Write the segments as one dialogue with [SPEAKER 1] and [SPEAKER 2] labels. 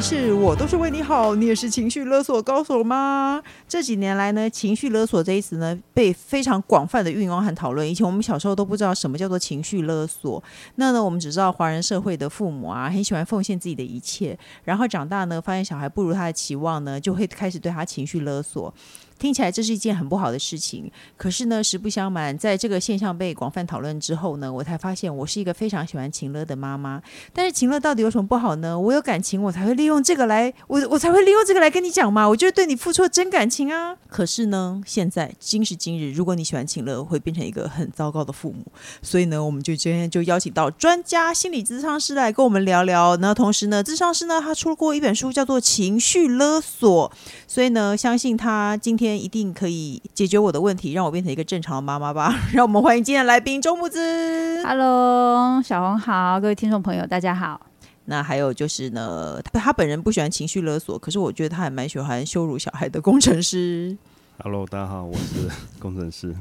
[SPEAKER 1] 是我都是为你好，你也是情绪勒索高手吗？这几年来呢，情绪勒索这一词呢，被非常广泛的运用和讨论。以前我们小时候都不知道什么叫做情绪勒索，那呢，我们只知道华人社会的父母啊，很喜欢奉献自己的一切，然后长大呢，发现小孩不如他的期望呢，就会开始对他情绪勒索。听起来这是一件很不好的事情，可是呢，实不相瞒，在这个现象被广泛讨论之后呢，我才发现我是一个非常喜欢情勒的妈妈。但是情勒到底有什么不好呢？我有感情，我才会利用这个来，我我才会利用这个来跟你讲嘛。我就是对你付出了真感情啊。可是呢，现在今时今日，如果你喜欢情勒，会变成一个很糟糕的父母。所以呢，我们就今天就邀请到专家心理咨商师来跟我们聊聊。那同时呢，咨商师呢，他出过一本书叫做《情绪勒索》，所以呢，相信他今天。一定可以解决我的问题，让我变成一个正常的妈妈吧。让我们欢迎今天的来宾周木子。
[SPEAKER 2] Hello，小红好，各位听众朋友，大家好。
[SPEAKER 1] 那还有就是呢，他，他本人不喜欢情绪勒索，可是我觉得他还蛮喜欢羞辱小孩的工程师。
[SPEAKER 3] Hello，大家好，我是 工程师。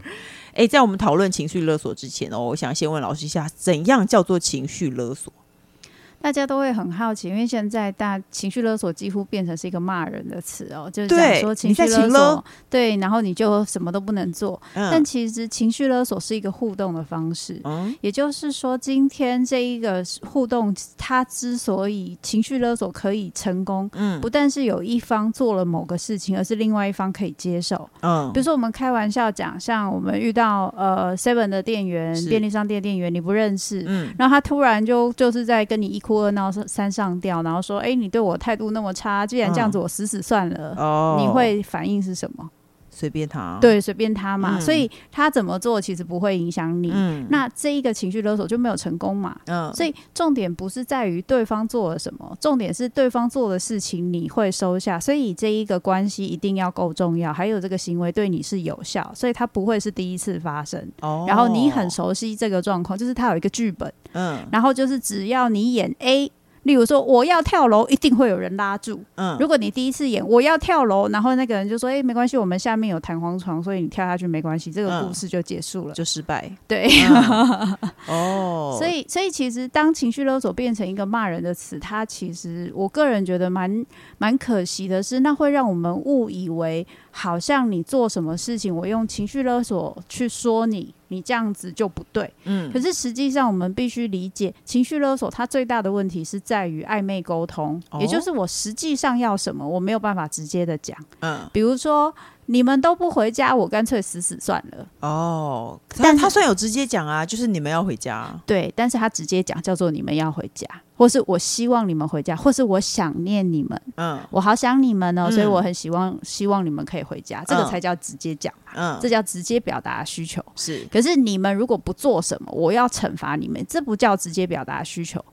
[SPEAKER 1] 哎，在我们讨论情绪勒索之前哦，我想先问老师一下，怎样叫做情绪勒索？
[SPEAKER 2] 大家都会很好奇，因为现在大情绪勒索几乎变成是一个骂人的词哦，就是讲说情绪勒索，对，然后你就什么都不能做。嗯、但其实情绪勒索是一个互动的方式，嗯，也就是说，今天这一个互动，它之所以情绪勒索可以成功，嗯，不但是有一方做了某个事情，而是另外一方可以接受，嗯，比如说我们开玩笑讲，像我们遇到呃 Seven 的店员、便利商店店员，你不认识，嗯，然后他突然就就是在跟你一哭二闹三上吊，然后说：“哎，你对我态度那么差，既然这样子，我死死算了。嗯”哦，你会反应是什么？
[SPEAKER 1] 随便他，
[SPEAKER 2] 对，随便他嘛。嗯、所以他怎么做其实不会影响你。嗯，那这一个情绪勒索就没有成功嘛。嗯，所以重点不是在于对方做了什么，重点是对方做的事情你会收下。所以这一个关系一定要够重要，还有这个行为对你是有效，所以他不会是第一次发生。哦，然后你很熟悉这个状况，就是他有一个剧本。嗯，然后就是只要你演 A。例如说，我要跳楼，一定会有人拉住。嗯，如果你第一次演我要跳楼，然后那个人就说：“哎、欸，没关系，我们下面有弹簧床，所以你跳下去没关系。”这个故事就结束了，
[SPEAKER 1] 就失败。
[SPEAKER 2] 对，
[SPEAKER 1] 嗯、哦，
[SPEAKER 2] 所以，所以其实当情绪勒索变成一个骂人的词，它其实我个人觉得蛮蛮可惜的是，那会让我们误以为。好像你做什么事情，我用情绪勒索去说你，你这样子就不对。嗯，可是实际上我们必须理解，情绪勒索它最大的问题是在于暧昧沟通，哦，也就是我实际上要什么，我没有办法直接的讲。嗯，比如说。你们都不回家，我干脆死死算了。
[SPEAKER 1] 哦，但他算有直接讲啊，就是你们要回家。
[SPEAKER 2] 对，但是他直接讲叫做你们要回家，或是我希望你们回家，或是我想念你们。嗯，我好想你们哦，所以我很希望希望你们可以回家，嗯，这个才叫直接讲。嗯，这叫直接表达需求。是，可是你们如果不做什么，我要惩罚你们，这不叫直接表达需求。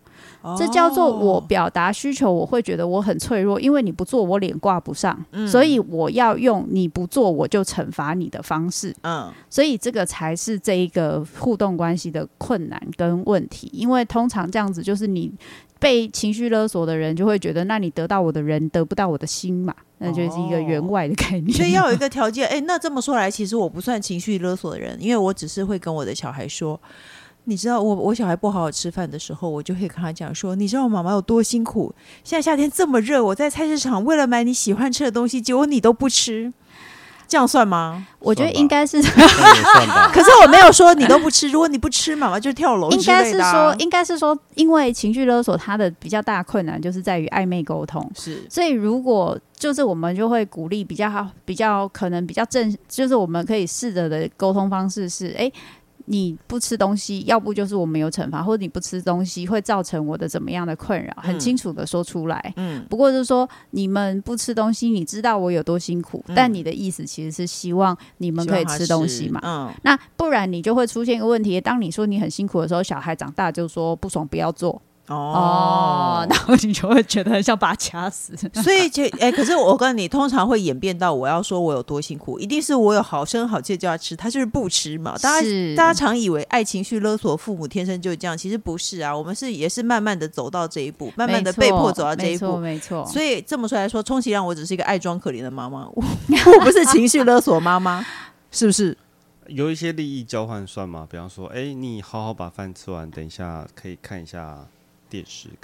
[SPEAKER 2] 这叫做我表达需求，我会觉得我很脆弱，因为你不做，我脸挂不上，嗯，所以我要用你不做我就惩罚你的方式，嗯，所以这个才是这一个互动关系的困难跟问题，因为通常这样子就是你被情绪勒索的人就会觉得，那你得到我的人得不到我的心嘛，那就是一个员外的概念，
[SPEAKER 1] 所以要有一 个条件，哎，那这么说来，其实我不算情绪勒索的人，因为我只是会跟我的小孩说。你知道我我小孩不好好吃饭的时候，我就会跟他讲说，你知道我妈妈有多辛苦？现在夏天这么热，我在菜市场为了买你喜欢吃的东西，结果你都不吃，这样算吗？
[SPEAKER 2] 我觉得应该是
[SPEAKER 1] 可是我没有说你都不吃，如果你不吃，妈妈就跳楼。应该
[SPEAKER 2] 是说，应该是说，因为情绪勒索它的比较大困难就是在于暧昧沟通，是，所以如果就是我们就会鼓励比较好，比较可能比较正，就是我们可以试着的沟通方式是，哎。你不吃东西，要不就是我没有惩罚，或者你不吃东西会造成我的怎么样的困扰，很清楚的说出来。嗯，不过就是说你们不吃东西，你知道我有多辛苦，嗯，但你的意思其实是希望你们可以吃东西嘛。嗯，那不然你就会出现一个问题，当你说你很辛苦的时候，小孩长大就说不爽不要做。哦，然后你就会觉得很想把他掐死。
[SPEAKER 1] 所以就哎、欸，可是我跟你，通常会演变到我要说我有多辛苦，一定是我有好声好气叫他吃，他就是不吃嘛。大家大家常以为爱情绪勒索父母天生就是这样，其实不是啊。我们是也是慢慢的走到这一步，慢慢的被迫走到这一步，
[SPEAKER 2] 没错。
[SPEAKER 1] 所以这么说来说，充其量我只是一个爱装可怜的妈妈，我 我不是情绪勒索妈妈，是不是？
[SPEAKER 3] 有一些利益交换算吗？比方说，哎、欸，你好好把饭吃完，等一下可以看一下。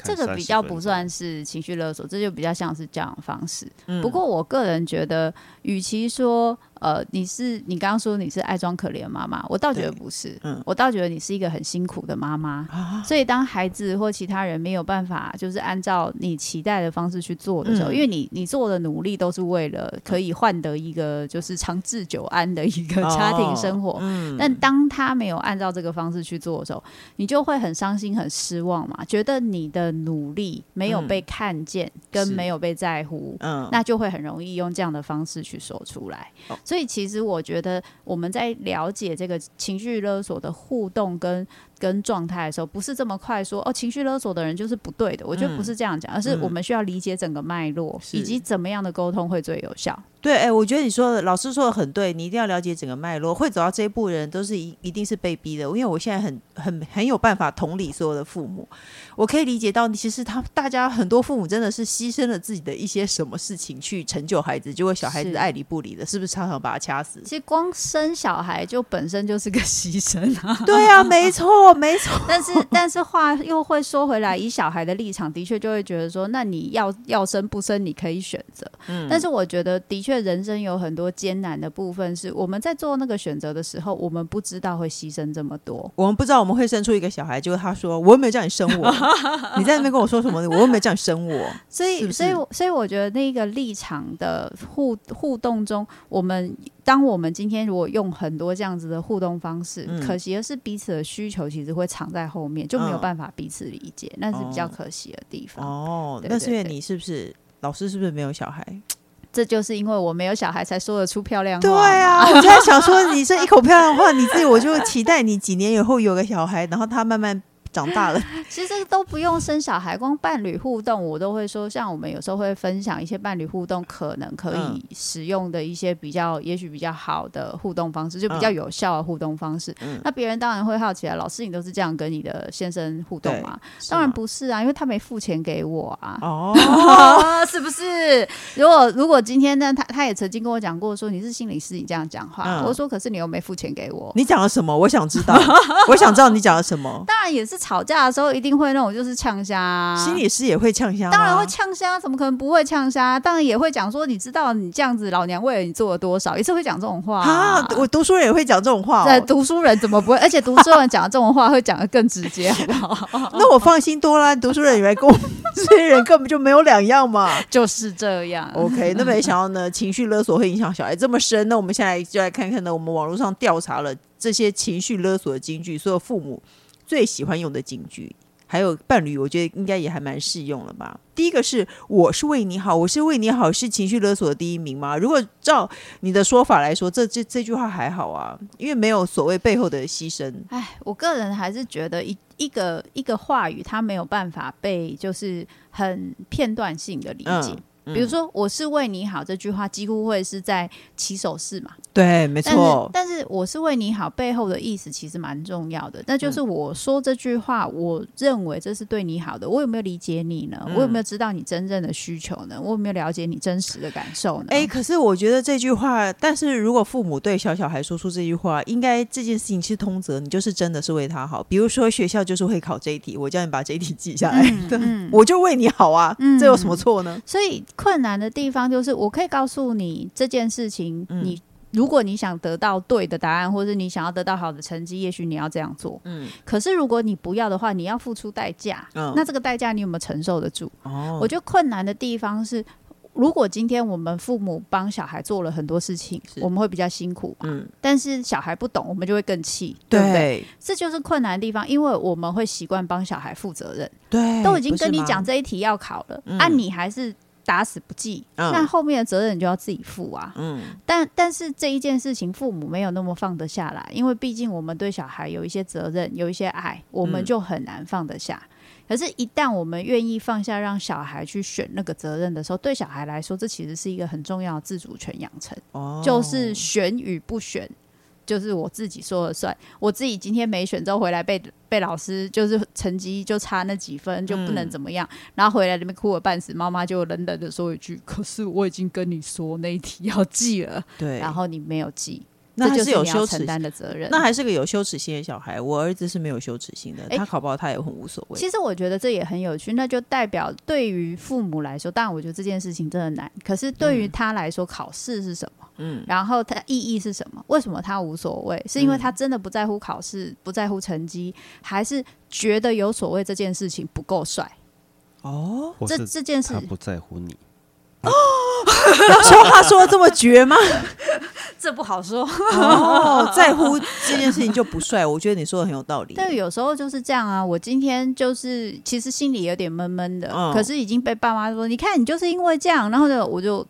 [SPEAKER 2] 这个比较不算是情绪勒索，这就比较像是教养方式。嗯、不过我个人觉得，与其说。呃，你是你刚刚说你是爱装可怜妈妈，我倒觉得不是，嗯，我倒觉得你是一个很辛苦的妈妈，啊，所以当孩子或其他人没有办法就是按照你期待的方式去做的时候，嗯，因为你你做的努力都是为了可以换得一个就是长治久安的一个家庭生活，哦，嗯，但当他没有按照这个方式去做的时候，你就会很伤心很失望嘛，觉得你的努力没有被看见跟没有被在乎，嗯，那就会很容易用这样的方式去说出来。哦所以，其实我觉得我们在了解这个情绪勒索的互动跟跟状态的时候，不是这么快说哦，情绪勒索的人就是不对的。我觉得不是这样讲，而是我们需要理解整个脉络，以及怎么样的沟通会最有效。
[SPEAKER 1] 对，哎，我觉得你说的老师说的很对，你一定要了解整个脉络。会走到这一步的人，都是一一定是被逼的。因为我现在很很很有办法同理所有的父母，我可以理解到，其实他大家很多父母真的是牺牲了自己的一些什么事情去成就孩子，结果小孩子爱理不理的，是，是不是常常把他掐死？
[SPEAKER 2] 其实光生小孩就本身就是个牺牲啊。
[SPEAKER 1] 对啊，没错，没错。
[SPEAKER 2] 但是但是话又会说回来，以小孩的立场，的确就会觉得说，那你要要生不生，你可以选择。嗯，但是我觉得的确。人生有很多艰难的部分，是我们在做那个选择的时候，我们不知道会牺牲这么多。
[SPEAKER 1] 我们不知道我们会生出一个小孩，就是他说：“我又没有叫你生我，你在那边跟我说什么？我又没有叫你生我。”
[SPEAKER 2] 所以，是是所以，所以，我觉得那个立场的互互动中，我们当我们今天如果用很多这样子的互动方式，嗯、可惜的是彼此的需求其实会藏在后面，就没有办法彼此理解，那、嗯、是比较可惜的地方。
[SPEAKER 1] 哦，那是因为你是不是老师？是不是没有小孩？
[SPEAKER 2] 这就是因为我没有小孩，才说得出漂亮话。
[SPEAKER 1] 对啊，我就在想说，你这一口漂亮话，你自己我就期待你几年以后有个小孩，然后他慢慢。长大了，
[SPEAKER 2] 其实都不用生小孩，光伴侣互动，我都会说，像我们有时候会分享一些伴侣互动可能可以使用的一些比较，也许比较好的互动方式，就比较有效的互动方式。嗯、那别人当然会好奇啊，老师，你都是这样跟你的先生互动吗？当然不是啊，因为他没付钱给我啊。哦，是不是？如果如果今天呢，他他也曾经跟我讲过，说你是心理师，你这样讲话，嗯、我说可是你又没付钱给我，
[SPEAKER 1] 你讲了什么？我想知道，我想知道你讲了什么。
[SPEAKER 2] 当然也是。吵架的时候一定会那种就是呛虾，
[SPEAKER 1] 心理师也会呛虾，
[SPEAKER 2] 当然会呛虾，怎么可能不会呛虾？当然也会讲说，你知道你这样子，老娘为了你做了多少，也是会讲这种话啊。
[SPEAKER 1] 我读书人也会讲这种话，
[SPEAKER 2] 对，读书人怎么不会？而且读书人讲的这种话会讲的更直接，好不好？
[SPEAKER 1] 那我放心 多了，读书人以为跟我们这些人根本就没有两样嘛，
[SPEAKER 2] 就是这样。
[SPEAKER 1] OK，那没想到呢，情绪勒索会影响小孩这么深。那我们现在就来看看呢，我们网络上调查了这些情绪勒索的金句，所有父母最喜欢用的警句。还有伴侣，我觉得应该也还蛮适用了吧。第一个是“我是为你好”，我是为你好，是情绪勒索的第一名吗？如果照你的说法来说，这这这句话还好啊，因为没有所谓背后的牺牲。
[SPEAKER 2] 哎，我个人还是觉得一一个一个话语，它没有办法被就是很片段性的理解。嗯比如说，我是为你好这句话，几乎会是在起手式嘛？
[SPEAKER 1] 对，没错。
[SPEAKER 2] 但是，我是为你好背后的意思其实蛮重要的。那就是我说这句话，我认为这是对你好的。我有没有理解你呢？我有没有知道你真正的需求呢？我有没有了解你真实的感受呢？
[SPEAKER 1] 哎，可是我觉得这句话，但是如果父母对小小孩说出这句话，应该这件事情是通则，你就是真的是为他好。比如说学校就是会考这一题，我叫你把这一题记下来，嗯嗯、我就为你好啊，嗯、这有什么错呢？
[SPEAKER 2] 所以。困难的地方就是，我可以告诉你这件事情，嗯、你如果你想得到对的答案，或者你想要得到好的成绩，也许你要这样做。嗯，可是如果你不要的话，你要付出代价。嗯，那这个代价你有没有承受得住？哦，我觉得困难的地方是，如果今天我们父母帮小孩做了很多事情，我们会比较辛苦。嗯，但是小孩不懂，我们就会更气，对不对？这就是困难的地方，因为我们会习惯帮小孩负责任。对，都已经跟你讲这一题要考了，啊，你还是。打死不记，嗯、那后面的责任你就要自己负啊。嗯，但但是这一件事情，父母没有那么放得下来，因为毕竟我们对小孩有一些责任，有一些爱，我们就很难放得下。可是，一旦我们愿意放下，让小孩去选那个责任的时候，对小孩来说，这其实是一个很重要的自主权养成。哦，就是选与不选，就是我自己说了算。我自己今天没选之后回来被被老师就是成绩就差那几分就不能怎么样，嗯、然后回来那边哭了半死，妈妈就冷冷的说一句：“可是我已经跟你说那一题要记了，对，然后你没有记。”
[SPEAKER 1] 那还是有羞
[SPEAKER 2] 耻承担的责任，
[SPEAKER 1] 那还是个有羞耻心的小孩。我儿子是没有羞耻心的，欸、他考不好他也很无所谓。
[SPEAKER 2] 其实我觉得这也很有趣，那就代表对于父母来说，当然我觉得这件事情真的难。可是对于他来说，考试是什么？嗯，然后他意义是什么？为什么他无所谓？是因为他真的不在乎考试，不在乎成绩，还是觉得有所谓这件事情不够帅？
[SPEAKER 1] 哦，
[SPEAKER 2] 这这件事
[SPEAKER 3] 他不在乎你。
[SPEAKER 1] 哦，说话说的这么绝吗？
[SPEAKER 2] 这不好说。
[SPEAKER 1] 哦，在乎这件事情就不帅，我觉得你说的很有道理。
[SPEAKER 2] 但有时候就是这样啊。我今天就是其实心里有点闷闷的，嗯、可是已经被爸妈说，你看你就是因为这样，然后呢，我就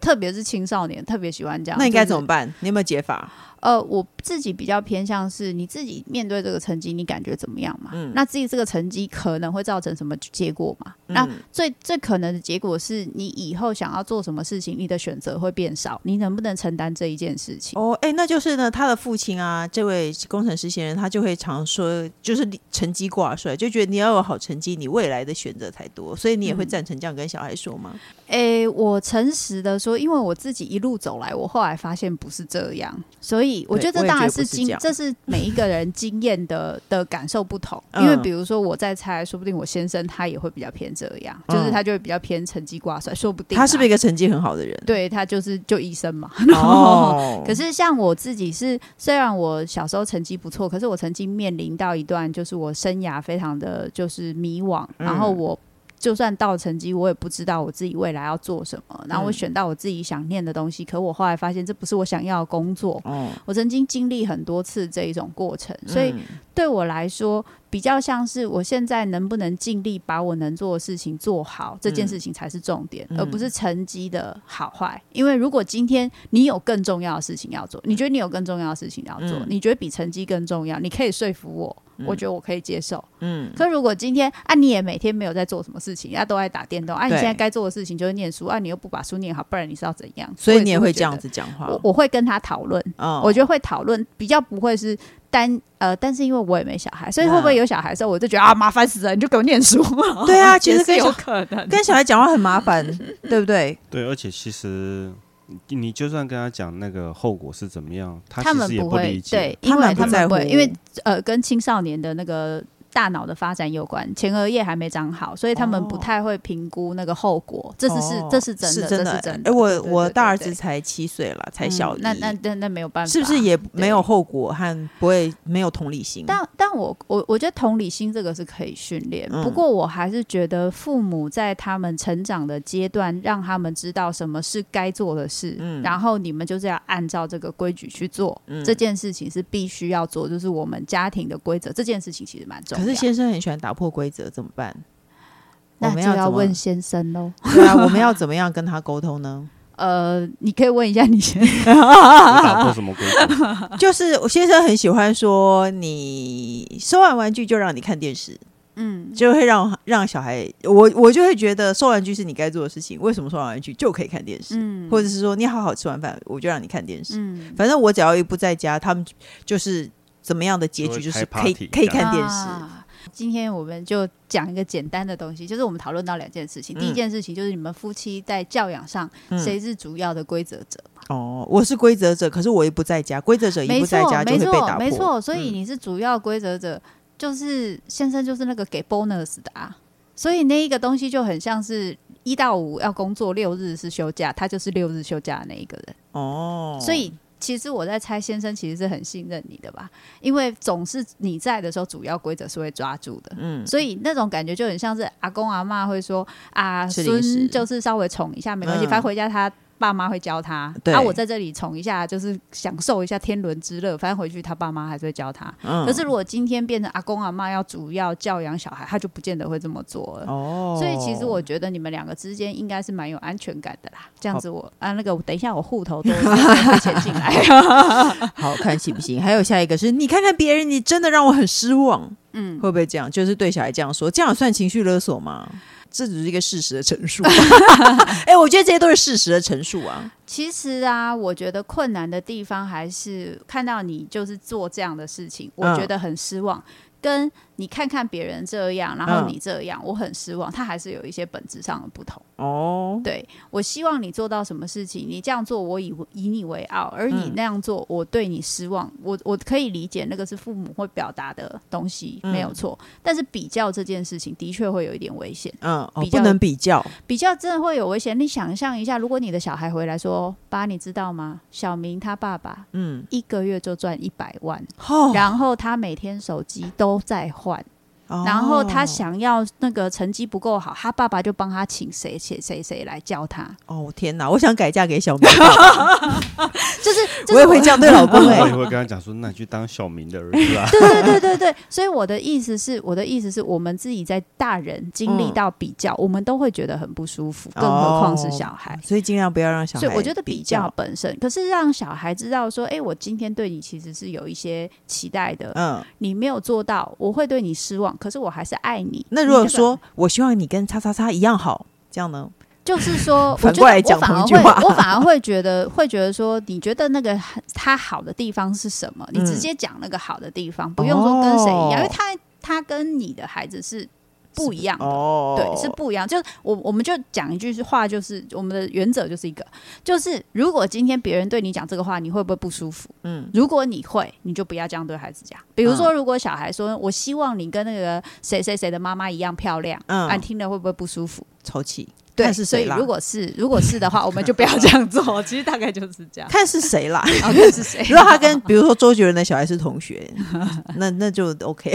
[SPEAKER 2] 特别是青少年特别喜欢这样。
[SPEAKER 1] 那应该怎么办？就是、你有没有解法？
[SPEAKER 2] 呃，我自己比较偏向是你自己面对这个成绩，你感觉怎么样嘛？嗯，那自己这个成绩可能会造成什么结果嘛？嗯、那最最可能的结果是你以后想要做什么事情，你的选择会变少，你能不能承担这一件事情？
[SPEAKER 1] 哦，哎、欸，那就是呢，他的父亲啊，这位工程师先生，他就会常说，就是成绩挂帅，就觉得你要有好成绩，你未来的选择才多，所以你也会赞成这样跟小孩说吗？
[SPEAKER 2] 哎、嗯欸，我诚实的说，因为我自己一路走来，我后来发现不是这样，所以。我觉得这当然是经，这是每一个人经验的的感受不同。因为比如说我在猜，说不定我先生他也会比较偏这样，就是他就会比较偏成绩挂帅，说不定。
[SPEAKER 1] 他是不是一个成绩很好的人？
[SPEAKER 2] 对，他就是就医生嘛。哦。可是像我自己是，虽然我小时候成绩不错，可是我曾经面临到一段就是我生涯非常的就是迷惘，然后我。就算到成绩，我也不知道我自己未来要做什么。然后我选到我自己想念的东西，嗯、可我后来发现这不是我想要的工作。哦、我曾经经历很多次这一种过程，所以对我来说，比较像是我现在能不能尽力把我能做的事情做好，这件事情才是重点，嗯、而不是成绩的好坏。因为如果今天你有更重要的事情要做，你觉得你有更重要的事情要做，嗯、你觉得比成绩更重要，你可以说服我。我觉得我可以接受，嗯。可如果今天啊，你也每天没有在做什么事情，啊，都在打电动，啊，你现在该做的事情就是念书，啊，你又不把书念好，不然你是要怎样？
[SPEAKER 1] 所以你也会这样子讲话。
[SPEAKER 2] 我我会跟他讨论，我觉得会讨论，比较不会是单呃，但是因为我也没小孩，所以会不会有小孩的时候，我就觉得啊，麻烦死了，你就给我念书。
[SPEAKER 1] 对啊，其实 跟有可能跟小孩讲话很麻烦，对不对？
[SPEAKER 3] 对，而且其实。你就算跟他讲那个后果是怎么样，他
[SPEAKER 2] 他们不会对，因为他们不会，因为呃，跟青少年的那个。大脑的发展有关，前额叶还没长好，所以他们不太会评估那个后果。这是是这是真的，这是真的。
[SPEAKER 1] 哎，我我大儿子才七岁了，才小一，
[SPEAKER 2] 那那那那没有办法，
[SPEAKER 1] 是不是也没有后果和不会没有同理心？
[SPEAKER 2] 但但我我我觉得同理心这个是可以训练，不过我还是觉得父母在他们成长的阶段，让他们知道什么是该做的事，然后你们就是要按照这个规矩去做。这件事情是必须要做，就是我们家庭的规则。这件事情其实蛮重要。
[SPEAKER 1] 可是先生很喜欢打破规则，怎么办？
[SPEAKER 2] 我们要问先生喽。
[SPEAKER 1] 对啊，我们要怎么样跟他沟通呢？
[SPEAKER 2] 呃，你可以问一下你先生
[SPEAKER 3] 打破什么规则？
[SPEAKER 1] 就是我先生很喜欢说，你收完玩具就让你看电视，嗯，就会让让小孩，我我就会觉得收玩具是你该做的事情。为什么收完玩具就可以看电视？嗯，或者是说你好好吃完饭，我就让你看电视。嗯，反正我只要一不在家，他们就是。怎么样的结局就是可以可以看电视。啊，
[SPEAKER 2] 今天我们就讲一个简单的东西，就是我们讨论到两件事情。嗯、第一件事情就是你们夫妻在教养上谁是主要的规则者？
[SPEAKER 1] 哦，我是规则者，可是我也不在家，规则者一不在家就会被打破。
[SPEAKER 2] 没错，没错，所以你是主要规则者，就是先生就是那个给 bonus 的啊。所以那一个东西就很像是一到五要工作，六日是休假，他就是六日休假的那一个人。哦，所以。其实我在猜，先生其实是很信任你的吧？因为总是你在的时候，主要规则是会抓住的。嗯，所以那种感觉就很像是阿公阿妈会说啊，孙就是稍微宠一下没关系，反正回家他爸妈会教他。
[SPEAKER 1] 对，
[SPEAKER 2] 啊，我在这里宠一下，就是享受一下天伦之乐。反正回去他爸妈还是会教他。嗯。可是如果今天变成阿公阿妈要主要教养小孩，他就不见得会这么做了。哦。所以其实我觉得你们两个之间应该是蛮有安全感的啦。这样子我啊，那个等一下我户头都会钱进来。
[SPEAKER 1] 好看行不行？还有下一个是你看看别人，你真的让我很失望。嗯，会不会这样？就是对小孩这样说，这样算情绪勒索吗？这只是一个事实的陈述。哎、欸，我觉得这些都是事实的陈述啊。
[SPEAKER 2] 其实啊，我觉得困难的地方还是看到你就是做这样的事情，我觉得很失望。嗯、跟你看看别人这样，然后你这样，嗯、我很失望。他还是有一些本质上的不同哦。对，我希望你做到什么事情，你这样做，我以以你为傲；而你那样做，我对你失望。嗯、我我可以理解那个是父母会表达的东西，嗯、没有错。但是比较这件事情的确会有一点危险。嗯，
[SPEAKER 1] 比较、哦、不能比较，
[SPEAKER 2] 比较真的会有危险。你想象一下，如果你的小孩回来说：“爸，你知道吗？小明他爸爸，嗯，一个月就赚一百万，哦、然后他每天手机都在换。”换。然后他想要那个成绩不够好，他爸爸就帮他请谁谁谁谁来教他。
[SPEAKER 1] 哦天哪！我想改嫁给小明，
[SPEAKER 2] 就是
[SPEAKER 1] 我也会这样对老公，我
[SPEAKER 3] 也会跟他讲说，那你去当小明的儿子啊。
[SPEAKER 2] 对对对对对，所以我的意思是，我的意思是我们自己在大人经历到比较，我们都会觉得很不舒服，更何况是小孩。
[SPEAKER 1] 所以尽量不要让小孩。
[SPEAKER 2] 所以我觉得比较本身，可是让小孩知道说，哎，我今天对你其实是有一些期待的，嗯，你没有做到，我会对你失望。可是我还是爱你。
[SPEAKER 1] 那如果说我希望你跟叉叉叉一样好，这样呢？
[SPEAKER 2] 就是说，
[SPEAKER 1] 反过来讲同一句话，
[SPEAKER 2] 我反而会觉得，会觉得说，你觉得那个他好的地方是什么？你直接讲那个好的地方，不用说跟谁一样，因为他他跟你的孩子是。不一样的，哦、对，是不一样。就是我，我们就讲一句话，就是我们的原则就是一个，就是如果今天别人对你讲这个话，你会不会不舒服？嗯，如果你会，你就不要这样对孩子讲。比如说，如果小孩说：“嗯、我希望你跟那个谁谁谁的妈妈一样漂亮。”嗯，你听了会不会不舒服？
[SPEAKER 1] 抽气。
[SPEAKER 2] 对，是谁啦如果是如果是的话，我们就不要这样做。其实大概就是这样。
[SPEAKER 1] 看是谁啦，
[SPEAKER 2] 看是谁。
[SPEAKER 1] 如果他跟比如说周杰伦的小孩是同学，那那就 OK。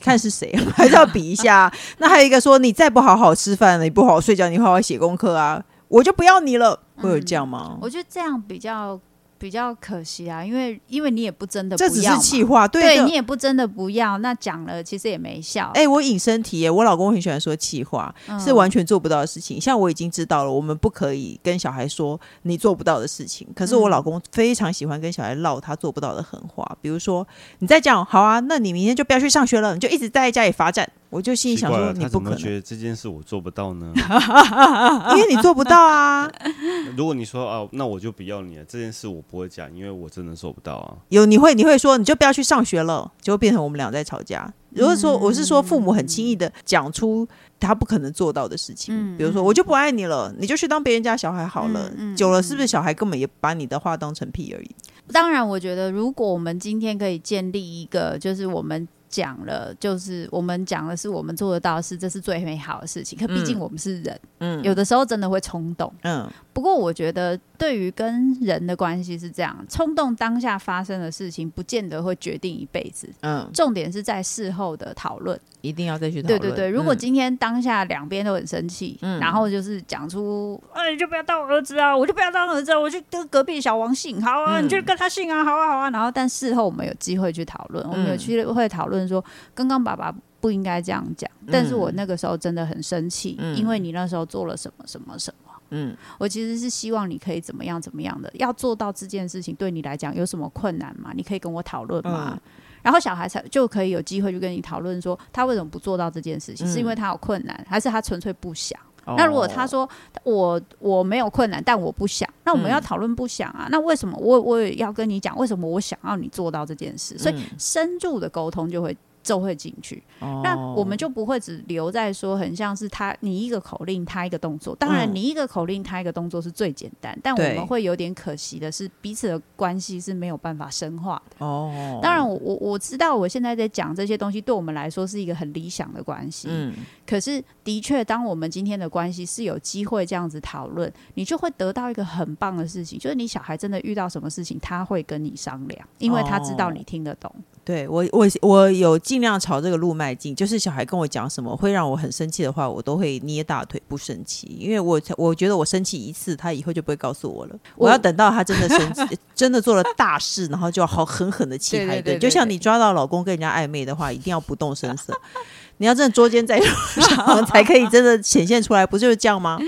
[SPEAKER 1] 看是谁，还是要比一下。那还有一个说，你再不好好吃饭，你不好好睡觉，你好好写功课啊，我就不要你了。会有这样吗？
[SPEAKER 2] 我觉得这样比较。比较可惜啊，因为因为你也不真的不
[SPEAKER 1] 要，这只是气话，对，
[SPEAKER 2] 对你也不真的不要，那讲了其实也没效。
[SPEAKER 1] 哎、欸，我引申题耶，我老公很喜欢说气话，嗯、是完全做不到的事情。像我已经知道了，我们不可以跟小孩说你做不到的事情。可是我老公非常喜欢跟小孩唠他做不到的狠话，比如说你再讲好啊，那你明天就不要去上学了，你就一直待在家里罚站。我就心里想说，你不可能
[SPEAKER 3] 觉得这件事我做不到呢？
[SPEAKER 1] 因为你做不到啊。
[SPEAKER 3] 如果你说啊，那我就不要你了。这件事我不会讲，因为我真的做不到啊。
[SPEAKER 1] 有你会你会说，你就不要去上学了，就会变成我们俩在吵架。如果说我是说父母很轻易的讲出他不可能做到的事情，比如说我就不爱你了，你就去当别人家小孩好了。久了是不是小孩根本也把你的话当成屁而已？
[SPEAKER 2] 当然，我觉得如果我们今天可以建立一个，就是我们。讲了，就是我们讲的是我们做得到的事，这是最美好的事情。可毕竟我们是人，嗯，有的时候真的会冲动，嗯。不过我觉得，对于跟人的关系是这样，冲动当下发生的事情，不见得会决定一辈子。嗯，重点是在事后的讨论，
[SPEAKER 1] 一定要再去讨论。
[SPEAKER 2] 对对对，如果今天当下两边都很生气，嗯，然后就是讲出，哎，你就不要当我儿子啊，我就不要当儿子，我去跟隔壁小王姓，好啊，你就跟他姓啊，好啊好啊。然后，但事后我们有机会去讨论，我们有机会讨论说，刚刚爸爸不应该这样讲，但是我那个时候真的很生气，因为你那时候做了什么什么什么。嗯，我其实是希望你可以怎么样怎么样的，要做到这件事情对你来讲有什么困难吗？你可以跟我讨论吗？嗯、然后小孩才就可以有机会去跟你讨论说他为什么不做到这件事情，嗯、是因为他有困难，还是他纯粹不想？哦、那如果他说我我没有困难，但我不想，那我们要讨论不想啊？嗯、那为什么我我也要跟你讲为什么我想要你做到这件事？所以深入的沟通就会。就会进去，哦、那我们就不会只留在说很像是他你一个口令他一个动作。当然，你一个口令他一个动作是最简单，嗯、但我们会有点可惜的是彼此的关系是没有办法深化的。哦，当然我我我知道我现在在讲这些东西对我们来说是一个很理想的关系。嗯，可是的确，当我们今天的关系是有机会这样子讨论，你就会得到一个很棒的事情，就是你小孩真的遇到什么事情，他会跟你商量，因为他知道你听得懂。
[SPEAKER 1] 对我，我我有尽量朝这个路迈进。就是小孩跟我讲什么会让我很生气的话，我都会捏大腿不生气，因为我我觉得我生气一次，他以后就不会告诉我了。我，我要等到他真的生气，真的做了大事，然后就要好狠狠的气他一顿。就像你抓到老公跟人家暧昧的话，一定要不动声色。你要真的捉奸在床，才可以真的显现出来，不就是这样吗？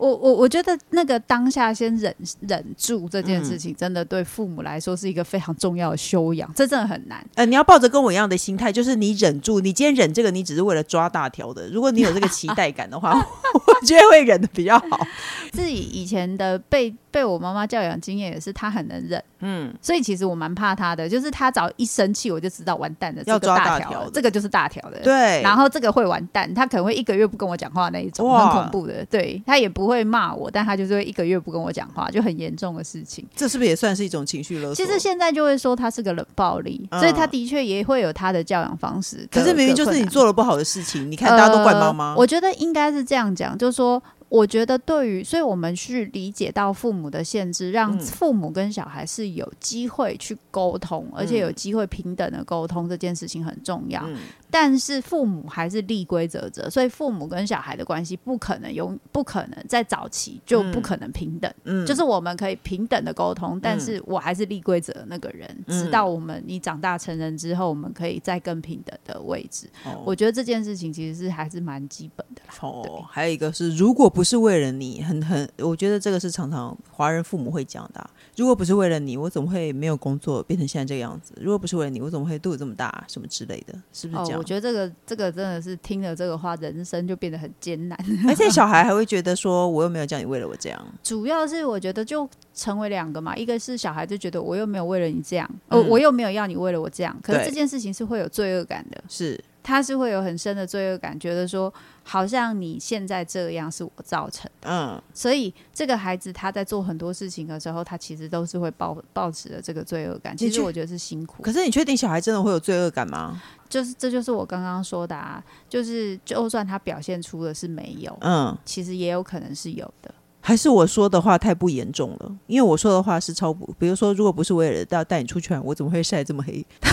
[SPEAKER 2] 我我我觉得那个当下先忍忍住这件事情，真的对父母来说是一个非常重要的修养，这真的很难。
[SPEAKER 1] 呃，你要抱着跟我一样的心态，就是你忍住，你今天忍这个，你只是为了抓大条的。如果你有这个期待感的话，我觉得会忍的比较好。
[SPEAKER 2] 自己以前的被被我妈妈教养经验也是，她很能忍，嗯，所以其实我蛮怕她的，就是她只要一生气，我就知道完蛋了，要抓大条，这个就是大条的，
[SPEAKER 1] 对。
[SPEAKER 2] 然后这个会完蛋，她可能会一个月不跟我讲话那一种，很恐怖的，对，她也不会骂我，但他就是会一个月不跟我讲话，就很严重的事情。
[SPEAKER 1] 这是不是也算是一种情绪勒索？
[SPEAKER 2] 其实现在就会说他是个冷暴力，嗯、所以他的确也会有他的教养方式。
[SPEAKER 1] 可是明明就是你做了不好的事情，你看大家都怪妈妈。
[SPEAKER 2] 呃、我觉得应该是这样讲，就是说。我觉得对于，所以我们去理解到父母的限制，让父母跟小孩是有机会去沟通，嗯、而且有机会平等的沟通，这件事情很重要。嗯、但是父母还是立规则者，所以父母跟小孩的关系不可能永，不可能在早期就不可能平等。嗯，就是我们可以平等的沟通，但是我还是立规则的那个人，嗯、直到我们你长大成人之后，我们可以再更平等的位置。哦、我觉得这件事情其实是还是蛮基本的啦。
[SPEAKER 1] 哦，还有一个是，如果不不是为了你，很很，我觉得这个是常常华人父母会讲的啊。如果不是为了你，我怎么会没有工作，变成现在这个样子？如果不是为了你，我怎么会肚子这么大，什么之类的，是不是这样？
[SPEAKER 2] 哦，我觉得这个这个真的是听了这个话，人生就变得很艰难。
[SPEAKER 1] 而且小孩还会觉得说，我又没有叫你为了我这样。
[SPEAKER 2] 主要是我觉得就成为两个嘛，一个是小孩就觉得我又没有为了你这样，嗯、我又没有要你为了我这样，可是这件事情是会有罪恶感的，
[SPEAKER 1] 是。
[SPEAKER 2] 他是会有很深的罪恶感，觉得说好像你现在这样是我造成的，嗯，所以这个孩子他在做很多事情的时候，他其实都是会抱抱持的这个罪恶感。其实我觉得是辛苦。
[SPEAKER 1] 可是你确定小孩真的会有罪恶感吗？
[SPEAKER 2] 就是这就是我刚刚说的啊，就是就算他表现出的是没有，嗯，其实也有可能是有的。
[SPEAKER 1] 还是我说的话太不严重了？因为我说的话是超不，比如说，如果不是为了要带你出去玩，我怎么会晒这么黑？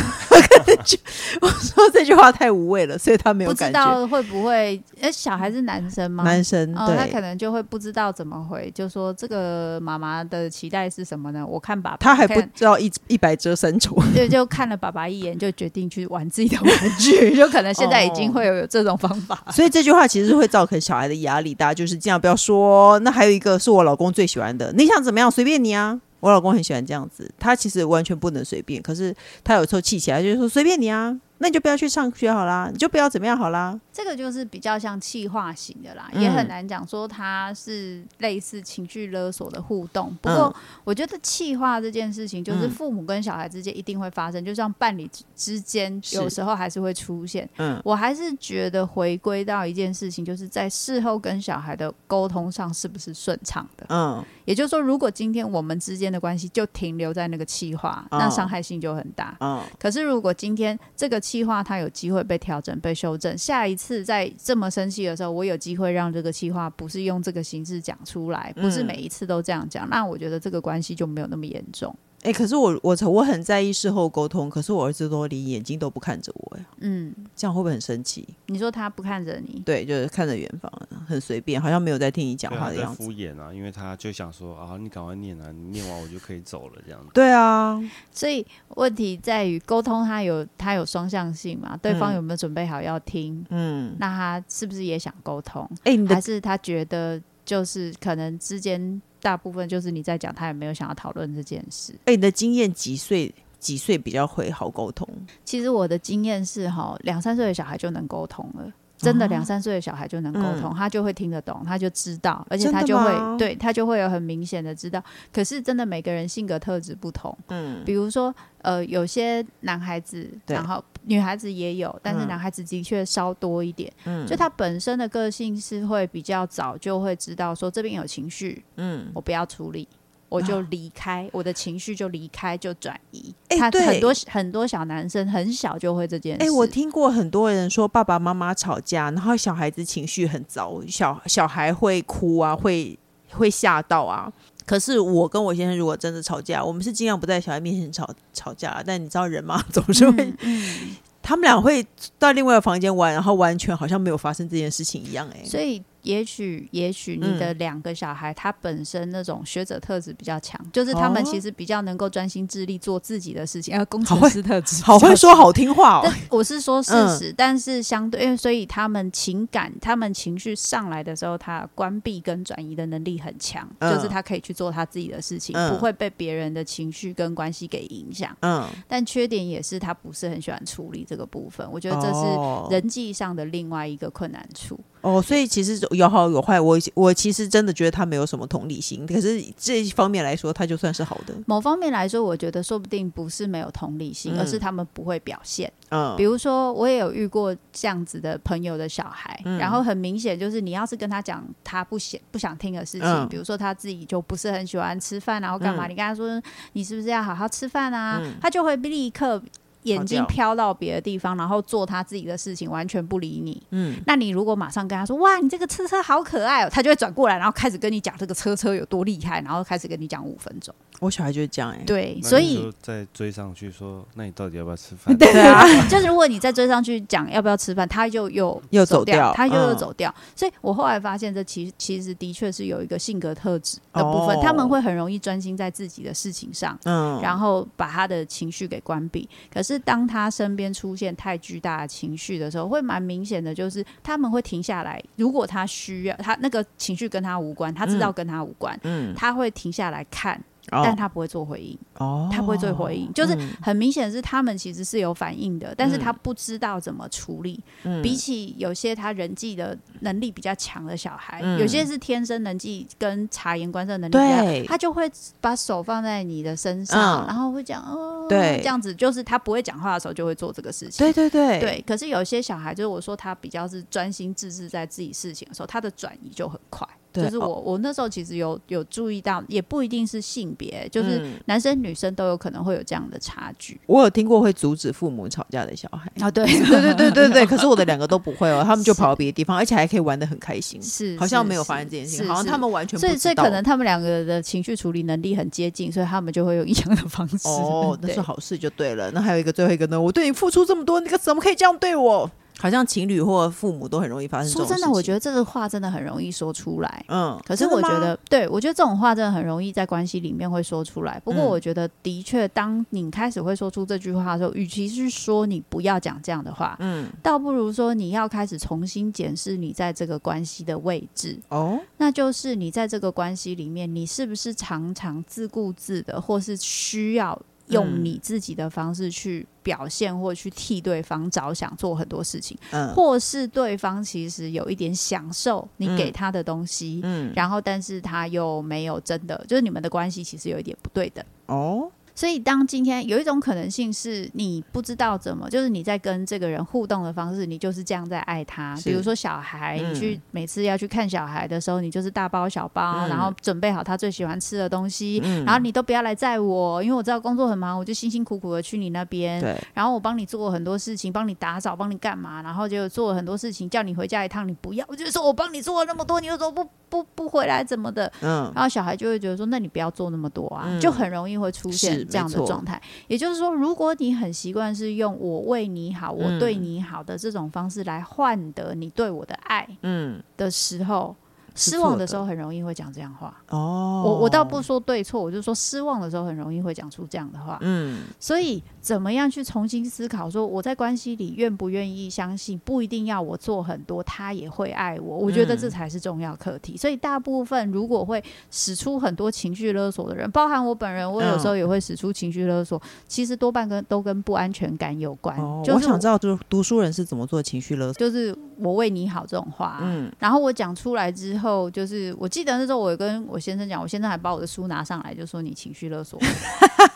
[SPEAKER 1] 我说这句话太无谓了，所以他没有感觉。
[SPEAKER 2] 不知道会不会？哎，小孩是男生吗？
[SPEAKER 1] 男生，对，
[SPEAKER 2] 他可能就会不知道怎么回，就说这个妈妈的期待是什么呢？我看爸爸，
[SPEAKER 1] 他还不知道一一百折三重，
[SPEAKER 2] 对，就看了爸爸一眼，就决定去玩自己的玩具，就可能现在已经会有这种方法。
[SPEAKER 1] 所以这句话其实是会造成小孩的压力，大家就是尽量不要说。那还有一个是我老公最喜欢的，你想怎么样随便你啊。我老公很喜欢这样子，他其实完全不能随便，可是他有时候气起来就是说随便你啊。那你就不要去上学好啦，你就不要怎么样好啦。
[SPEAKER 2] 这个就是比较像气化型的啦，嗯、也很难讲说它是类似情绪勒索的互动。不过我觉得气化这件事情，就是父母跟小孩之间一定会发生，嗯、就像伴侣之间有时候还是会出现。嗯，我还是觉得回归到一件事情，就是在事后跟小孩的沟通上是不是顺畅的。嗯，也就是说，如果今天我们之间的关系就停留在那个气化，嗯、那伤害性就很大。嗯，可是如果今天这个气话它有机会被调整、被修正。下一次在这么生气的时候，我有机会让这个气话不是用这个形式讲出来，不是每一次都这样讲。嗯、那我觉得这个关系就没有那么严重。
[SPEAKER 1] 哎、欸，可是我我我很在意事后沟通，可是我儿子都连眼睛都不看着我呀。嗯，这样会不会很生气？
[SPEAKER 2] 你说他不看着你？
[SPEAKER 1] 对，就是看着远方，很随便，好像没有在听你讲话的样子。
[SPEAKER 3] 敷衍啊，因为他就想说啊，你赶快念啊，你念完我就可以走了这样子。
[SPEAKER 1] 对啊，
[SPEAKER 2] 所以问题在于沟通，他有他有双向性嘛？对方有没有准备好要听？嗯，那他是不是也想沟通？哎、欸，还是他觉得就是可能之间。大部分就是你在讲，他也没有想要讨论这件事。
[SPEAKER 1] 哎、欸，你的经验几岁？几岁比较会好沟通？
[SPEAKER 2] 其实我的经验是，哈，两三岁的小孩就能沟通了。真的两三岁的小孩就能沟通，嗯、他就会听得懂，他就知道，而且他就会对他就会有很明显的知道。可是真的每个人性格特质不同，嗯，比如说呃，有些男孩子，然后女孩子也有，但是男孩子的确稍多一点，嗯，就他本身的个性是会比较早就会知道说这边有情绪，嗯，我不要处理。我就离开，哦、我的情绪就离开，就转移。欸、他很多很多小男生很小就会这件事。哎、欸，
[SPEAKER 1] 我听过很多人说，爸爸妈妈吵架，然后小孩子情绪很糟，小小孩会哭啊，会会吓到啊。可是我跟我先生如果真的吵架，我们是尽量不在小孩面前吵吵架，但你知道人嘛，总是会。嗯嗯他们俩会到另外一个房间玩，然后完全好像没有发生这件事情一样，欸，哎，
[SPEAKER 2] 所以。也许，也许你的两个小孩，他本身那种学者特质比较强，就是他们其实比较能够专心致力做自己的事情。呃，工程师特质
[SPEAKER 1] 好会说好听话哦。
[SPEAKER 2] 我是说事实，但是相对，因为所以他们情感、他们情绪上来的时候，他关闭跟转移的能力很强，就是他可以去做他自己的事情，不会被别人的情绪跟关系给影响。嗯，但缺点也是他不是很喜欢处理这个部分。我觉得这是人际上的另外一个困难处。
[SPEAKER 1] 哦，所以其实有好有坏。我我其实真的觉得他没有什么同理心，可是这一方面来说，他就算是好的。
[SPEAKER 2] 某方面来说，我觉得说不定不是没有同理心，嗯、而是他们不会表现。嗯，比如说我也有遇过这样子的朋友的小孩，嗯、然后很明显就是你要是跟他讲他不想不想听的事情，嗯、比如说他自己就不是很喜欢吃饭，然后干嘛？嗯、你跟他说你是不是要好好吃饭啊？嗯、他就会立刻。眼睛飘到别的地方，然后做他自己的事情，完全不理你。嗯，那你如果马上跟他说：“哇，你这个车车好可爱哦”，他就会转过来，然后开始跟你讲这个车车有多厉害，然后开始跟你讲五分钟。
[SPEAKER 1] 我小孩就是这样哎，
[SPEAKER 2] 对，所以
[SPEAKER 3] 再追上去说：“那你到底要不要吃饭？”
[SPEAKER 2] 对啊，就是如果你再追上去讲要不要吃饭，他就又
[SPEAKER 1] 又走掉，
[SPEAKER 2] 他就又走掉。所以我后来发现，这其实其实的确是有一个性格特质的部分，他们会很容易专心在自己的事情上，嗯，然后把他的情绪给关闭。可是当他身边出现太巨大的情绪的时候，会蛮明显的，就是他们会停下来。如果他需要，他那个情绪跟他无关，他知道跟他无关，嗯，他会停下来看。但他不会做回应，哦，他不会做回应，就是很明显是他们其实是有反应的，但是他不知道怎么处理。比起有些他人际的能力比较强的小孩，有些是天生人际跟察言观色能力比较强，他就会把手放在你的身上，然后会讲哦，对，这样子就是他不会讲话的时候就会做这个事情。
[SPEAKER 1] 对对对，
[SPEAKER 2] 对。可是有些小孩，就是我说他比较是专心致志在自己事情的时候，他的转移就很快。就是我，我那时候其实有有注意到，也不一定是性别，就是男生女生都有可能会有这样的差距。
[SPEAKER 1] 我有听过会阻止父母吵架的小孩啊，对对对对对对。可是我的两个都不会哦，他们就跑到别的地方，而且还可以玩的很开心。是，好像没有发生这件事情，好像他们完全不知道。所以，
[SPEAKER 2] 所以可能他们两个的情绪处理能力很接近，所以他们就会用一样的方式。
[SPEAKER 1] 哦，那是好事就对了。那还有一个最后一个呢？我对你付出这么多，你可怎么可以这样对我？好像情侣或父母都很容易发生。说真的，
[SPEAKER 2] 我觉得这个话真的很容易说出来。嗯，可是我觉得，对，我觉得这种话真的很容易在关系里面会说出来。不过，我觉得的确，当你开始会说出这句话的时候，与其是说你不要讲这样的话，嗯，倒不如说你要开始重新检视你在这个关系的位置。哦，那就是你在这个关系里面，你是不是常常自顾自的，或是需要？用你自己的方式去表现，或去替对方着想，做很多事情，嗯，或是对方其实有一点享受你给他的东西，嗯，然后但是他又没有真的，就是你们的关系其实有一点不对等。哦。所以，当今天有一种可能性是你不知道怎么，就是你在跟这个人互动的方式，你就是这样在爱他。比如说小孩，你去每次要去看小孩的时候，你就是大包小包，然后准备好他最喜欢吃的东西，然后你都不要来载我，因为我知道工作很忙，我就辛辛苦苦的去你那边。然后我帮你做很多事情，帮你打扫，帮你干嘛，然后就做了很多事情，叫你回家一趟，你不要，我就说我帮你做了那么多，你又说不不不回来怎么的？嗯。然后小孩就会觉得说，那你不要做那么多啊，就很容易会出现。这样的状态，也就是说，如果你很习惯是用我为你好，我对你好的这种方式来换得你对我的爱，嗯。的时候。失望的时候很容易会讲这样话哦，我我倒不说对错，我就说失望的时候很容易会讲出这样的话。嗯，所以怎么样去重新思考，说我在关系里愿不愿意相信，不一定要我做很多，他也会爱我。我觉得这才是重要课题。所以大部分如果会使出很多情绪勒索的人，包含我本人，我有时候也会使出情绪勒索。其实多半跟都跟不安全感有关。
[SPEAKER 1] 我想知道，就是读书人是怎么做情绪勒索，
[SPEAKER 2] 就是我为你好这种话，嗯，然后我讲出来之后。就是，我记得那时候我有跟我先生讲，我先生还把我的书拿上来，就说你情绪勒索，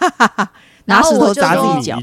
[SPEAKER 1] 拿石头砸自己脚。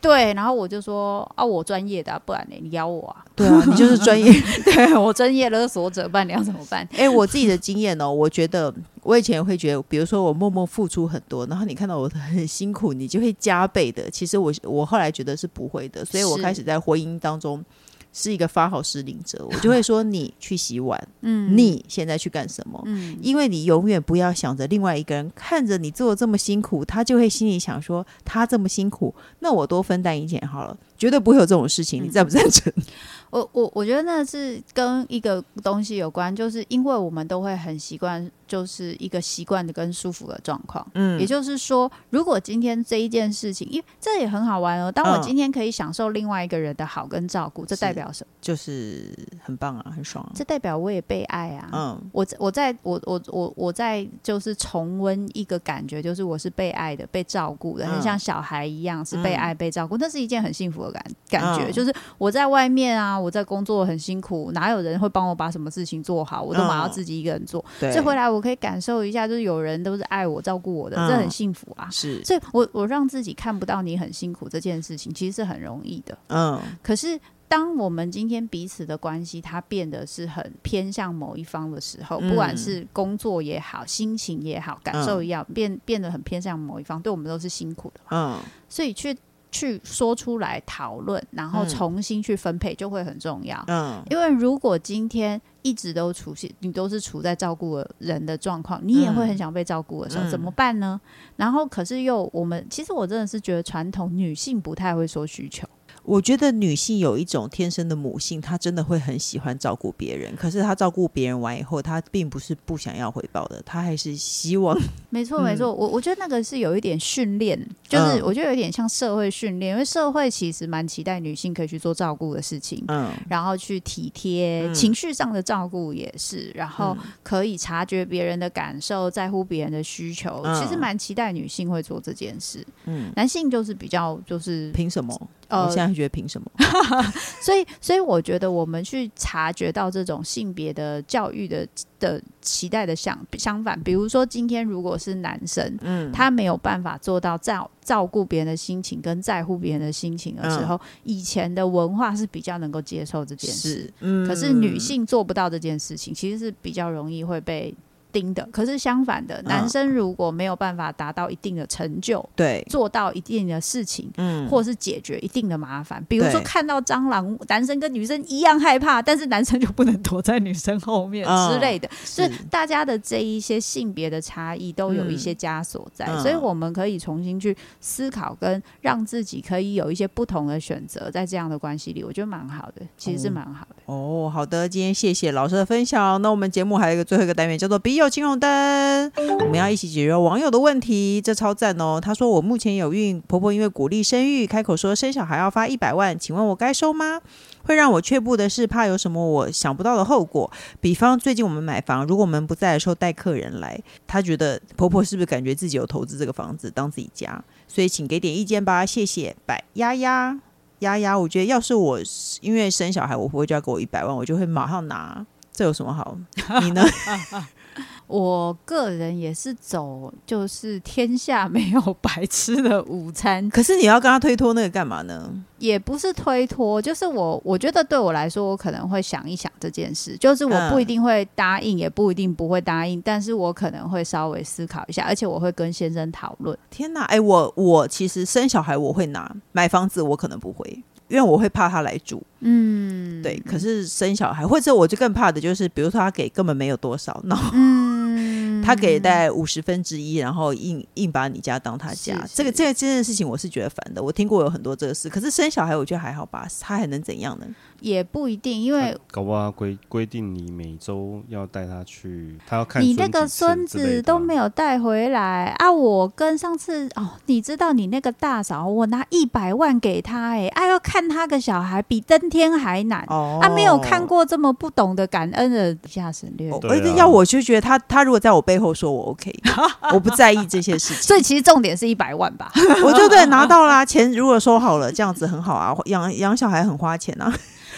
[SPEAKER 2] 对，然后我就说啊，我专业的、啊，不然呢，你咬我啊？
[SPEAKER 1] 对啊，你就是专业，
[SPEAKER 2] 对我专业勒索者，不然你要怎么办？
[SPEAKER 1] 哎、欸，我自己的经验哦，我觉得我以前会觉得，比如说我默默付出很多，然后你看到我很辛苦，你就会加倍的。其实我我后来觉得是不会的，所以我开始在婚姻当中。是一个发号施令者，我就会说你去洗碗，嗯，你现在去干什么？嗯，因为你永远不要想着另外一个人看着你做这么辛苦，他就会心里想说他这么辛苦，那我多分担一点好了，绝对不会有这种事情，你赞不赞成？嗯
[SPEAKER 2] 我我我觉得那是跟一个东西有关，就是因为我们都会很习惯，就是一个习惯的跟舒服的状况。嗯，也就是说，如果今天这一件事情，因为这也很好玩哦。当我今天可以享受另外一个人的好跟照顾，嗯、这代表什么？
[SPEAKER 1] 就是很棒啊，很爽啊。
[SPEAKER 2] 这代表我也被爱啊。嗯，我我在我我我我在就是重温一个感觉，就是我是被爱的，被照顾的，很像小孩一样是被爱、被照顾，那是一件很幸福的感感觉。就是我在外面啊。我在工作很辛苦，哪有人会帮我把什么事情做好？我都马上自己一个人做。这、嗯、回来我可以感受一下，就是有人都是爱我、照顾我的，嗯、这很幸福啊。是，所以我我让自己看不到你很辛苦这件事情，其实是很容易的。嗯，可是当我们今天彼此的关系它变得是很偏向某一方的时候，嗯、不管是工作也好，心情也好，感受一样，嗯、变变得很偏向某一方，对我们都是辛苦的。嗯，所以去。去说出来讨论，然后重新去分配就会很重要。嗯，因为如果今天一直都处现，你都是处在照顾人的状况，你也会很想被照顾的时候，嗯、怎么办呢？然后可是又我们其实我真的是觉得传统女性不太会说需求。
[SPEAKER 1] 我觉得女性有一种天生的母性，她真的会很喜欢照顾别人。可是她照顾别人完以后，她并不是不想要回报的，她还是希望。
[SPEAKER 2] 没错，没错。我我觉得那个是有一点训练，就是我觉得有点像社会训练，因为社会其实蛮期待女性可以去做照顾的事情，嗯，然后去体贴情绪上的照顾也是，然后可以察觉别人的感受，在乎别人的需求，其实蛮期待女性会做这件事。嗯，男性就是比较就是
[SPEAKER 1] 凭什么？我现在觉得凭什么？
[SPEAKER 2] 所以，所以我觉得我们去察觉到这种性别的教育的的期待的相相反，比如说今天如果是男生，嗯，他没有办法做到照照顾别人的心情跟在乎别人的心情的时候，嗯、以前的文化是比较能够接受这件事，嗯，可是女性做不到这件事情，其实是比较容易会被。定的，可是相反的，男生如果没有办法达到一定的成就，对，做到一定的事情，嗯，或是解决一定的麻烦，比如说看到蟑螂，男生跟女生一样害怕，但是男生就不能躲在女生后面之类的，所以大家的这一些性别的差异都有一些枷锁在，所以我们可以重新去思考，跟让自己可以有一些不同的选择，在这样的关系里，我觉得蛮好的，其实是蛮好的。
[SPEAKER 1] 哦，好的，今天谢谢老师的分享。那我们节目还有一个最后一个单元叫做“笔有金融灯”，我们要一起解决网友的问题，这超赞哦。他说：“我目前有孕，婆婆因为鼓励生育，开口说生小孩要发一百万，请问我该收吗？会让我却步的是，怕有什么我想不到的后果。比方最近我们买房，如果我们不在的时候带客人来，她觉得婆婆是不是感觉自己有投资这个房子当自己家？所以请给点意见吧，谢谢。拜丫丫。”丫丫，我觉得要是我因为生小孩，我婆婆就要给我一百万，我就会马上拿。这有什么好？你呢？
[SPEAKER 2] 我个人也是走，就是天下没有白吃的午餐。
[SPEAKER 1] 可是你要跟他推脱那个干嘛呢？
[SPEAKER 2] 也不是推脱，就是我我觉得对我来说，我可能会想一想这件事。就是我不一定会答应，嗯、也不一定不会答应，但是我可能会稍微思考一下，而且我会跟先生讨论。
[SPEAKER 1] 天哪，哎，我我其实生小孩我会拿，买房子我可能不会。因为我会怕他来住，嗯，对。可是生小孩，或者我就更怕的就是，比如说他给根本没有多少，然后、嗯、他给大概五十分之一，然后硬硬把你家当他家，是是这个这个这件事情我是觉得烦的。我听过有很多这个事，可是生小孩我觉得还好吧，他还能怎样呢？
[SPEAKER 2] 也不一定，因为
[SPEAKER 3] 搞不好规规定你每周要带他去，他要看
[SPEAKER 2] 你那个孙子都没有带回来啊！我跟上次哦，你知道你那个大嫂，我拿一百万给他，哎，啊要看他个小孩比登天还难哦，啊没有看过这么不懂得感恩的，一下省略。
[SPEAKER 1] 而且要我就觉得他他如果在我背后说我 OK，我不在意这些事情。
[SPEAKER 2] 所以其实重点是一百万吧，
[SPEAKER 1] 我就对拿到啦，钱如果收好了，这样子很好啊，养养小孩很花钱啊。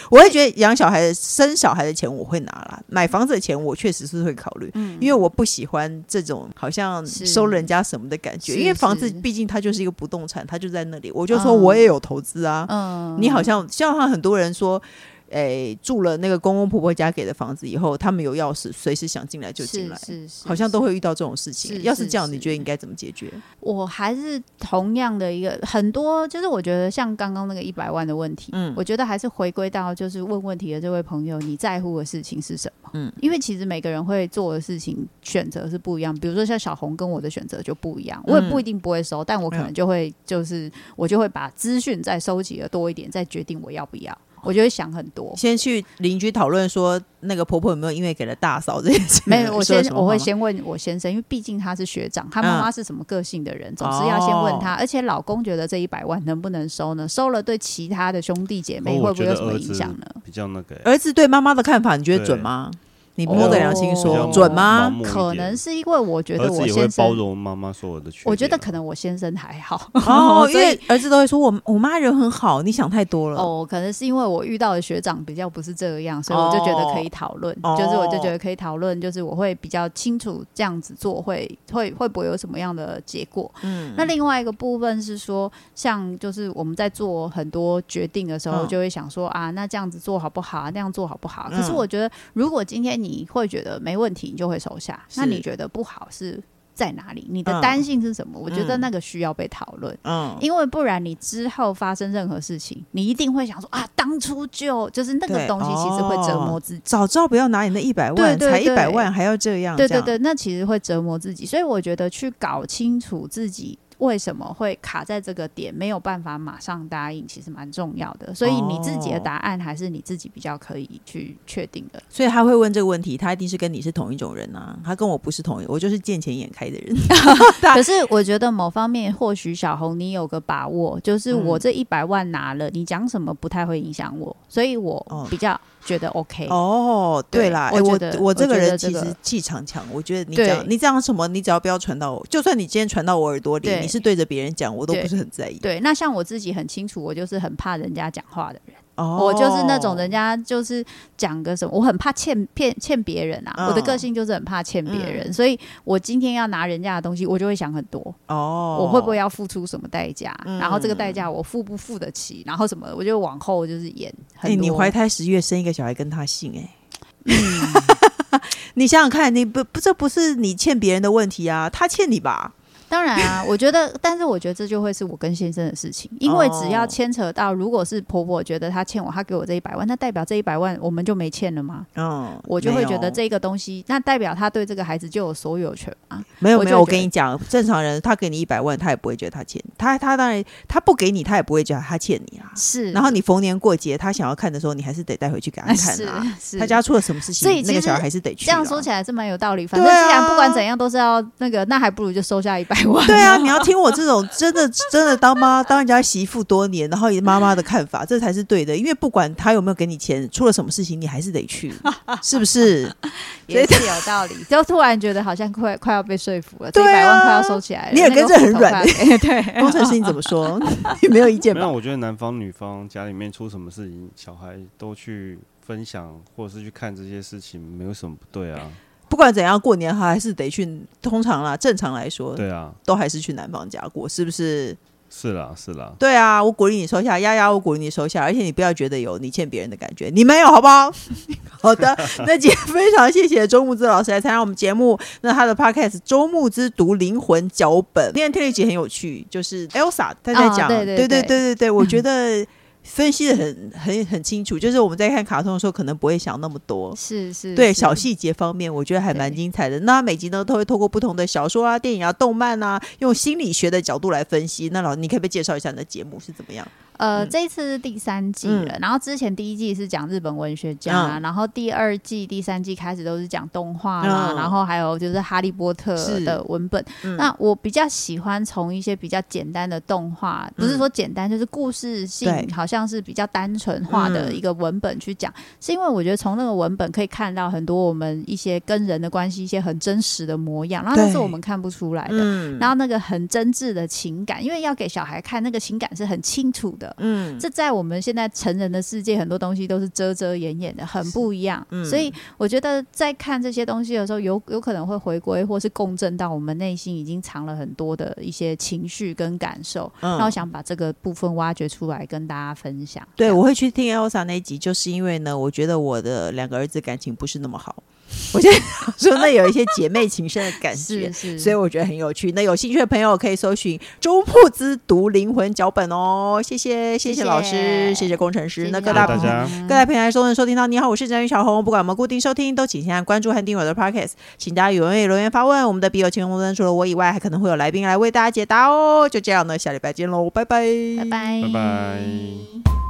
[SPEAKER 1] 我会觉得养小孩、生小孩的钱我会拿啦，买房子的钱我确实是会考虑，嗯、因为我不喜欢这种好像收人家什么的感觉。因为房子毕竟它就是一个不动产，它就在那里。我就说我也有投资啊，嗯、你好像像他很多人说。诶住了那个公公婆婆家给的房子以后，他们有钥匙，随时想进来就进来，
[SPEAKER 2] 是是，是，
[SPEAKER 1] 好像都会遇到这种事情。要是这样，你觉得应该怎么解决？
[SPEAKER 2] 我还是同样的一个很多，就是我觉得像刚刚那个一百万的问题，嗯，我觉得还是回归到就是问问题的这位朋友，你在乎的事情是什么？嗯，因为其实每个人会做的事情选择是不一样，比如说像小红跟我的选择就不一样，我也不一定不会收，但我可能就会就是我就会把资讯再收集的多一点，再决定我要不要。我就会想很多，
[SPEAKER 1] 先去邻居讨论说那个婆婆有没有因为给了大嫂这件事。
[SPEAKER 2] 没有，我先我会先问我先生，因为毕竟他是学长，他妈妈是什么个性的人，嗯、总是要先问他。而且老公觉得这一百万能不能收呢？收了对其他的兄弟姐妹会不会有什么影响呢？
[SPEAKER 3] 比较那个，
[SPEAKER 1] 儿子对妈妈的看法，你觉得准吗？你摸着良心说、哦、准吗？
[SPEAKER 2] 可能是因为我觉得我先生
[SPEAKER 3] 包容妈妈所有的缺点。
[SPEAKER 2] 我觉得可能我先生还好
[SPEAKER 1] 哦，因为儿子都会说我我妈人很好，你想太多了
[SPEAKER 2] 哦。可能是因为我遇到的学长比较不是这样，所以我就觉得可以讨论。哦、就是我就觉得可以讨论，就是我会比较清楚这样子做会会会不会有什么样的结果。嗯，那另外一个部分是说，像就是我们在做很多决定的时候，就会想说、嗯、啊，那这样子做好不好？那样做好不好？可是我觉得，如果今天你会觉得没问题，你就会收下。那你觉得不好是在哪里？你的担心是什么？嗯、我觉得那个需要被讨论。嗯，因为不然你之后发生任何事情，你一定会想说啊，当初就就是那个东西，其实会折磨自己。哦、早
[SPEAKER 1] 知道不要拿你那一百万，才一百万还要这样。
[SPEAKER 2] 对对对，那其实会折磨自己。所以我觉得去搞清楚自己。为什么会卡在这个点，没有办法马上答应，其实蛮重要的。所以你自己的答案还是你自己比较可以去确定的。
[SPEAKER 1] 所以他会问这个问题，他一定是跟你是同一种人啊。他跟我不是同一，我就是见钱眼开的人。
[SPEAKER 2] 可是我觉得某方面，或许小红你有个把握，就是我这一百万拿了，你讲什么不太会影响我，所以我比较。觉得 OK
[SPEAKER 1] 哦，对啦，我我我这个人其实气场强，我觉得你讲你讲什么，你只要不要传到我，就算你今天传到我耳朵里，你是对着别人讲，我都不是很在意。
[SPEAKER 2] 对，那像我自己很清楚，我就是很怕人家讲话的人。哦，我就是那种人家就是讲个什么，我很怕欠骗欠别人啊。我的个性就是很怕欠别人，所以我今天要拿人家的东西，我就会想很多。哦，我会不会要付出什么代价？然后这个代价我付不付得起？然后什么，我就往后就是演。哎，
[SPEAKER 1] 你怀胎十月生一个小孩跟他姓哎，嗯，你想想看，你不不这不是你欠别人的问题啊，他欠你吧？
[SPEAKER 2] 当然啊，我觉得，但是我觉得这就会是我跟先生的事情，因为只要牵扯到，如果是婆婆觉得她欠我，她给我这一百万，那代表这一百万我们就没欠了吗？嗯，我就会觉得这个东西，那代表她对这个孩子就有所有权吗？
[SPEAKER 1] 没有没有，我跟你讲，正常人他给你一百万，他也不会觉得他欠他，他当然他不给你，他也不会觉得他欠你啊。是，然后你逢年过节他想要看的时候，你还是得带回去给他看啊。是，他家出了什么事情，所以那个小孩还是得去。
[SPEAKER 2] 这样说起来是蛮有道理，反正既然不管怎样都是要那个，那还不如就收下一百。
[SPEAKER 1] 对啊，你要听我这种 真的真的当妈当人家媳妇多年，然后以妈妈的看法，这才是对的。因为不管他有没有给你钱，出了什么事情，你还是得去，是不是？
[SPEAKER 2] 也是有道理。就突然觉得好像快快要被说服了，这一百万快要收起来了。
[SPEAKER 1] 你耳根子很软，对。工程师你怎么说？你没有意见吗？
[SPEAKER 3] 没有，我觉得男方女方家里面出什么事情，小孩都去分享或者是去看这些事情，没有什么不对啊。
[SPEAKER 1] 不管怎样，过年还是得去。通常啦，正常来说，
[SPEAKER 3] 对啊，
[SPEAKER 1] 都还是去男方家过，是不是？
[SPEAKER 3] 是啦，是啦。
[SPEAKER 1] 对啊，我鼓励你收下，丫丫，我鼓励你收下，而且你不要觉得有你欠别人的感觉，你没有，好不好？好的，那今天非常谢谢周木之老师来参加我们节目。那他的 podcast 周木之读灵魂脚本，今天听了一集很有趣，就是 Elsa 他在讲，对对对对对对，我觉得。分析的很很很清楚，就是我们在看卡通的时候，可能不会想那么多，
[SPEAKER 2] 是是，
[SPEAKER 1] 对小细节方面，我觉得还蛮精彩的。那每集呢，都会透过不同的小说啊、电影啊、动漫啊，用心理学的角度来分析。那老师，你可不可以介绍一下你的节目是怎么样？
[SPEAKER 2] 呃，这一次是第三季了，嗯、然后之前第一季是讲日本文学家，嗯、然后第二季、第三季开始都是讲动画啦，嗯、然后还有就是哈利波特的文本。嗯、那我比较喜欢从一些比较简单的动画，嗯、不是说简单，就是故事性好像是比较单纯化的一个文本去讲，嗯、是因为我觉得从那个文本可以看到很多我们一些跟人的关系，一些很真实的模样，然后那是我们看不出来的。嗯、然后那个很真挚的情感，因为要给小孩看，那个情感是很清楚的。了。嗯，这在我们现在成人的世界，很多东西都是遮遮掩掩的，很不一样。嗯，所以我觉得在看这些东西的时候，有有可能会回归或是共振到我们内心已经藏了很多的一些情绪跟感受。嗯，那我想把这个部分挖掘出来跟大家分享。
[SPEAKER 1] 对，我会去听 Elsa 那一集，就是因为呢，我觉得我的两个儿子感情不是那么好。我现在说，那有一些姐妹情深的感觉，是是，所以我觉得很有趣。那有兴趣的朋友可以搜寻周铺之读灵魂脚本哦。谢谢，谢谢老师，谢谢工程师。谢谢那各大朋友，各大平台收听收听到你好，我是詹宇小红。不管我们固定收听，都请先按关注和订阅我的 Podcast。请大家踊跃留言发问，我们的笔友青红灯除了我以外，还可能会有来宾来为大家解答哦。就这样呢，下礼拜见喽，拜拜，
[SPEAKER 2] 拜拜，拜拜。